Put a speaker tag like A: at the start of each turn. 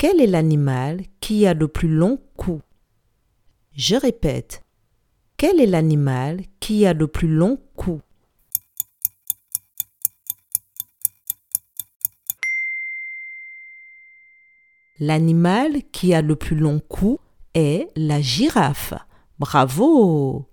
A: Quel est l'animal qui a le plus long cou? Je répète. Quel est l'animal qui a le plus long cou? L'animal qui a le plus long cou est la girafe. Bravo